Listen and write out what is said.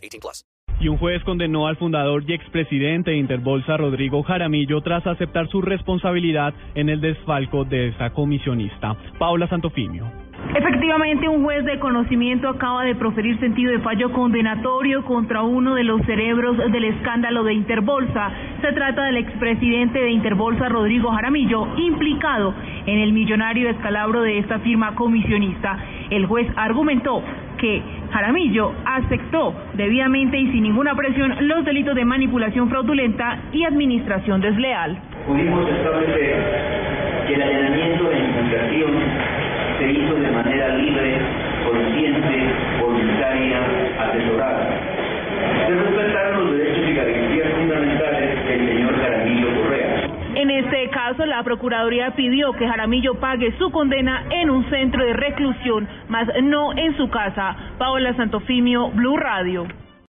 18 plus. Y un juez condenó al fundador y expresidente de Interbolsa, Rodrigo Jaramillo, tras aceptar su responsabilidad en el desfalco de esa comisionista. Paula Santofimio. Efectivamente, un juez de conocimiento acaba de proferir sentido de fallo condenatorio contra uno de los cerebros del escándalo de Interbolsa. Se trata del expresidente de Interbolsa, Rodrigo Jaramillo, implicado en el millonario descalabro de esta firma comisionista. El juez argumentó que Jaramillo aceptó debidamente y sin ninguna presión los delitos de manipulación fraudulenta y administración desleal. Pudimos establecer que el allanamiento de impugnación se hizo de manera libre, consciente, voluntaria, este caso, la Procuraduría pidió que Jaramillo pague su condena en un centro de reclusión, mas no en su casa. Paola Santofimio, Blue Radio.